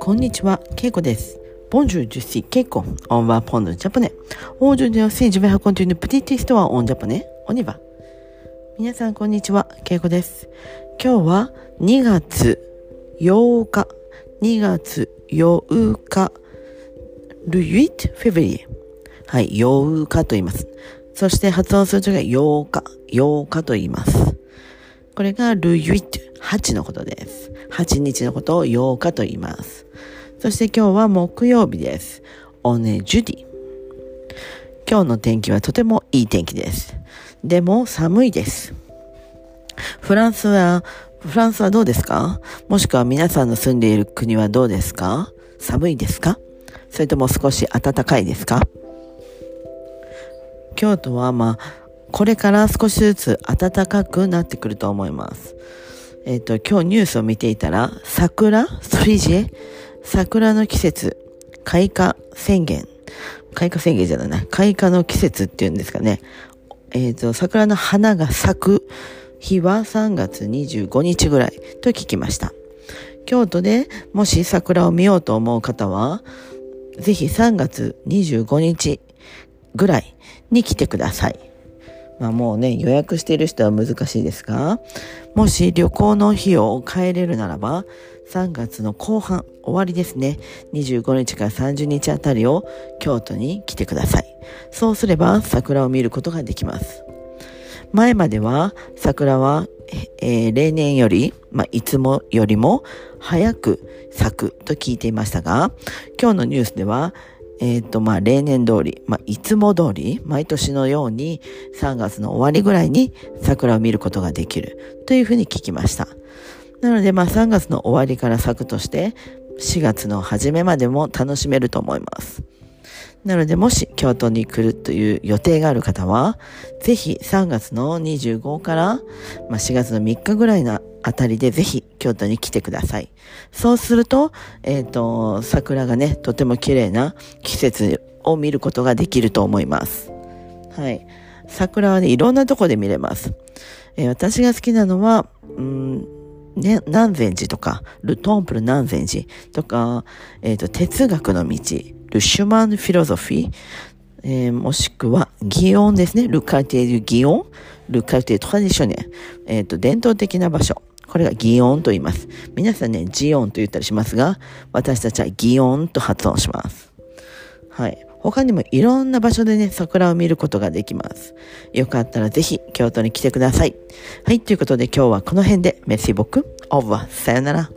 こんにちは、けいこです。 Bonjour, je suis けいこ、on va apprendre le japonais。Aujourd'hui, je vais raconter une petite histoire en japonais、on y va。皆さん、こんにちは、けいこです。今日は2月8日、2月8日、 le huit février。はい、8日と言います。そして発音する時は8日、8日と言います。これがルイット、8のことです。8日のことを8日と言います。そして今日は木曜日です。オネジュディ。今日の天気はとてもいい天気です。でも寒いです。フランスは、フランスはどうですか？もしくは皆さんの住んでいる国はどうですか？寒いですか？それとも少し暖かいですか？京都はまあ、これから少しずつ暖かくなってくると思います。えっ、と、今日ニュースを見ていたら、桜？スリジェ桜の季節、開花宣言。開花宣言じゃない。開花の季節っていうんですかね。えっ、と、桜の花が咲く日は3月25日ぐらいと聞きました。京都でもし桜を見ようと思う方は、ぜひ3月25日ぐらいに来てください。まあもうね、予約している人は難しいですが、もし旅行の日を変えれるならば、3月の後半、終わりですね。25日から30日あたりを京都に来てください。そうすれば桜を見ることができます。前までは桜は、えー例年より、まあ、いつもよりも早く咲くと聞いていましたが、今日のニュースでは、えっ、と、まあ、例年通り、まあ、いつも通り、毎年のように3月の終わりぐらいに桜を見ることができるというふうに聞きました。なので、まあ、3月の終わりから咲くとして、4月の初めまでも楽しめると思います。なので、もし京都に来るという予定がある方は、ぜひ3月の25から、まあ、4月の3日ぐらいのあたりでぜひ京都に来てください。そうすると、えっ、と、桜がね、とても綺麗な季節を見ることができると思います。はい。桜はね、いろんなとこで見れます。えー私が好きなのは、うん、ね、南禅寺とか、ルトンプル南禅寺とか、えっ、と、哲学の道、ルシュマンフィロソフィー、えーもしくは、ギオンですね。ルカルティエ・ギオン、ルカルティエ・トラディショネ。えっ、と、伝統的な場所。これがギオンと言います。皆さんね、ジオンと言ったりしますが、私たちはギオンと発音します。はい。他にもいろんな場所でね、桜を見ることができます。よかったらぜひ京都に来てください。はい。ということで今日はこの辺でメッシーボクオーバー。さよなら。